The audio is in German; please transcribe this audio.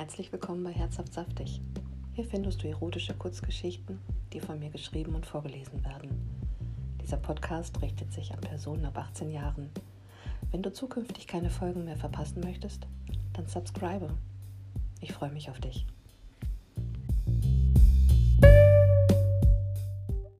Herzlich willkommen bei Herzhaft Saftig. Hier findest du erotische Kurzgeschichten, die von mir geschrieben und vorgelesen werden. Dieser Podcast richtet sich an Personen ab 18 Jahren. Wenn du zukünftig keine Folgen mehr verpassen möchtest, dann subscribe. Ich freue mich auf dich.